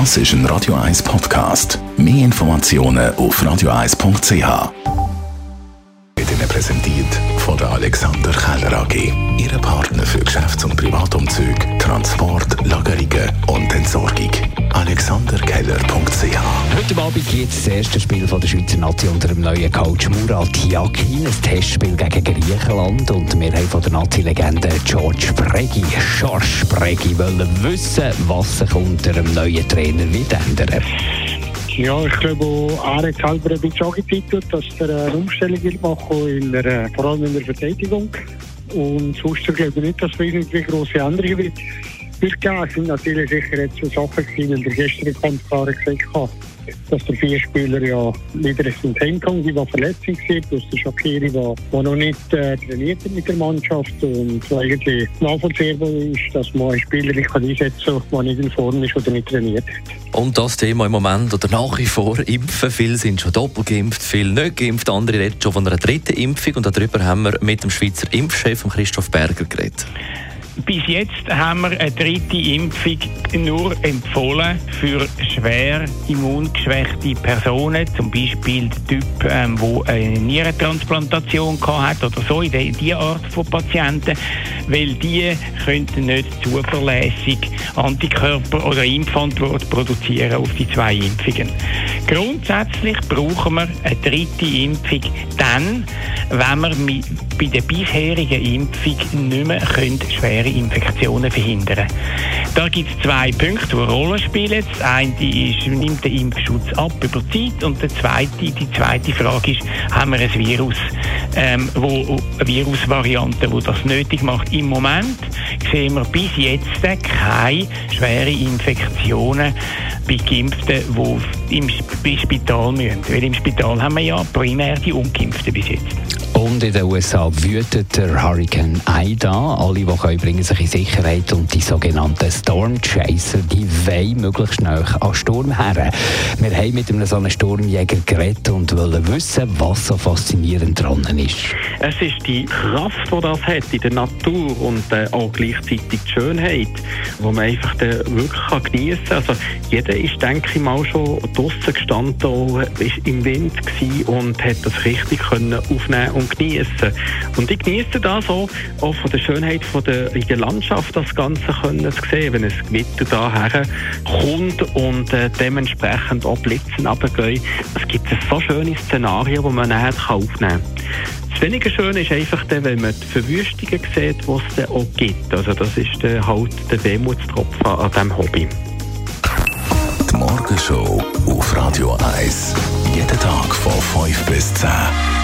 Das ist ein Radio 1 Podcast. Mehr Informationen auf radio1.ch. Wird Ihnen präsentiert von der Alexander Keller AG. Ihre Partner für Geschäfts- und Privatumzug, Transport, Lagerungen Geht das erste Spiel von der Schweizer Nazi unter dem neuen Coach Murat Yakin. Ein Testspiel gegen Griechenland. Und wir haben von der Nazi-Legende George Preggi, George Preggi, wollen wissen, was sich unter dem neuen Trainer wird ändern. Ja, ich glaube, er hat selber ein bisschen angetitelt, dass er eine Umstellung machen der, vor allem in der Verteidigung. Und sonst glaube ich nicht, dass es irgendwie grosse Änderungen wird, wird. Es sind natürlich sicher jetzt so Sachen gewesen, weil der gestrige Kommentar gesagt hat, dass der vier Spieler ja wieder sind heimgekommen, die war verletzlich waren, plus der Shakiri, der, der noch nicht äh, trainiert mit der Mannschaft und eigentlich nachvollziehbar ist, dass man einen Spieler nicht einsetzen kann, der nicht in Form ist oder nicht trainiert. Und das Thema im Moment oder nach wie vor Impfen. Viele sind schon doppelt geimpft, viele nicht geimpft, andere reden schon von einer dritten Impfung und darüber haben wir mit dem Schweizer Impfchef Christoph Berger geredet. Bis jetzt haben wir eine dritte Impfung nur empfohlen für schwer immungeschwächte Personen, zum Beispiel der Typ, ähm, wo eine Nierentransplantation hat oder so, in die, Art von Patienten, weil die könnten nicht zuverlässig Antikörper oder Impfantwort produzieren auf die zwei Impfungen. Grundsätzlich brauchen wir eine dritte Impfung dann, wenn wir bei der bisherigen Impfung nicht mehr schwere Infektionen verhindern können. Da gibt es zwei Punkte, die eine Rolle spielen. Das eine ist, nimmt der Impfschutz ab über Zeit und der zweite, die zweite Frage ist, haben wir ein Virus, ähm, wo, Virusvariante, die das nötig macht. Im Moment sehen wir bis jetzt keine schweren Infektionen bei Geimpften, die im Spital müssen. Weil im Spital haben wir ja primär die Ungeimpften bis jetzt. Und in den USA wütet der Hurricane Ida. Alle, die können, bringen sich in Sicherheit und die sogenannten Storm Chaser, die wollen möglichst schnell an Sturm her. Wir haben mit einem so einem Sturmjäger geredet und wollen wissen, was so faszinierend dran ist. Es ist die Kraft, die das hat in der Natur und äh, auch gleichzeitig die Schönheit, die man einfach äh, wirklich geniessen kann. Also jeder ist, denke ich mal, schon draußen gestanden, ist im Wind und hat das richtig aufnehmen und genießen. Und ich genieße das auch, auch von der Schönheit von der, in der Landschaft das Ganze können zu sehen, wenn es Gewitter daher kommt und äh, dementsprechend auch Blitzen runtergehen. Es gibt so schöne Szenarien, die man nachher aufnehmen kann. Das weniger Schöne ist einfach, wenn man die Verwüstungen sieht, die es dann auch gibt. Also das ist halt der Wehmutstropfen an diesem Hobby. Die Morgenshow auf Radio 1. Jeden Tag von 5 bis 10.